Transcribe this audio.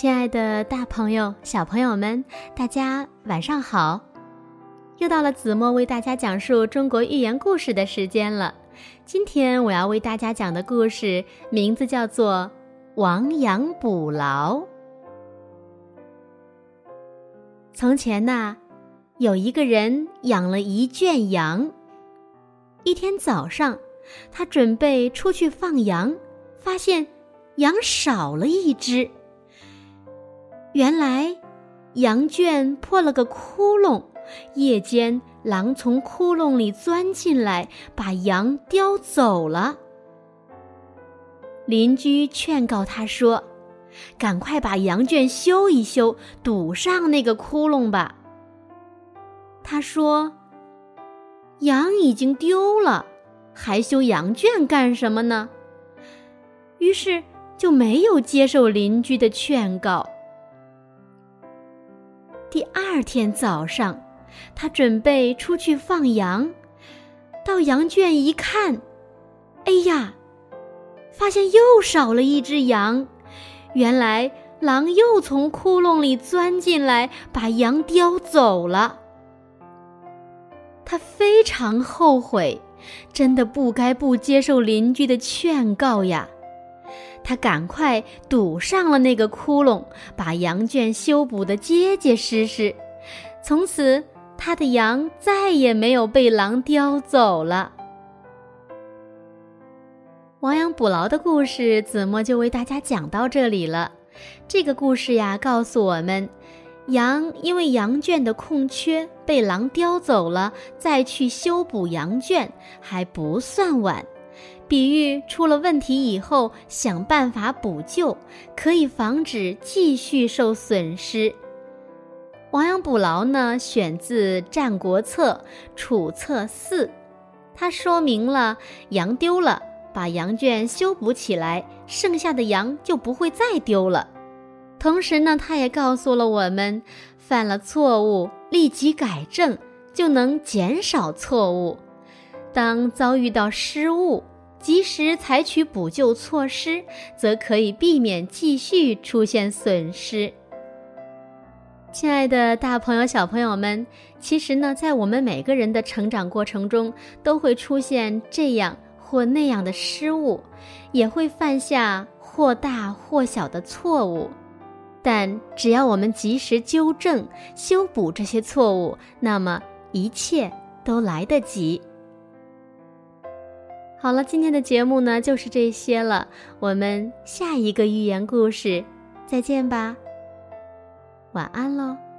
亲爱的，大朋友、小朋友们，大家晚上好！又到了子墨为大家讲述中国寓言故事的时间了。今天我要为大家讲的故事名字叫做《亡羊补牢》。从前呐，有一个人养了一圈羊。一天早上，他准备出去放羊，发现羊少了一只。原来，羊圈破了个窟窿，夜间狼从窟窿里钻进来，把羊叼走了。邻居劝告他说：“赶快把羊圈修一修，堵上那个窟窿吧。”他说：“羊已经丢了，还修羊圈干什么呢？”于是就没有接受邻居的劝告。第二天早上，他准备出去放羊，到羊圈一看，哎呀，发现又少了一只羊。原来狼又从窟窿里钻进来，把羊叼走了。他非常后悔，真的不该不接受邻居的劝告呀。他赶快堵上了那个窟窿，把羊圈修补得结结实实。从此，他的羊再也没有被狼叼走了。亡羊补牢的故事，子墨就为大家讲到这里了。这个故事呀，告诉我们，羊因为羊圈的空缺被狼叼走了，再去修补羊圈还不算晚。比喻出了问题以后，想办法补救，可以防止继续受损失。亡羊补牢呢，选自《战国策·楚策四》，它说明了羊丢了，把羊圈修补起来，剩下的羊就不会再丢了。同时呢，它也告诉了我们，犯了错误立即改正，就能减少错误。当遭遇到失误，及时采取补救措施，则可以避免继续出现损失。亲爱的，大朋友、小朋友们，其实呢，在我们每个人的成长过程中，都会出现这样或那样的失误，也会犯下或大或小的错误。但只要我们及时纠正、修补这些错误，那么一切都来得及。好了，今天的节目呢就是这些了。我们下一个寓言故事再见吧，晚安喽。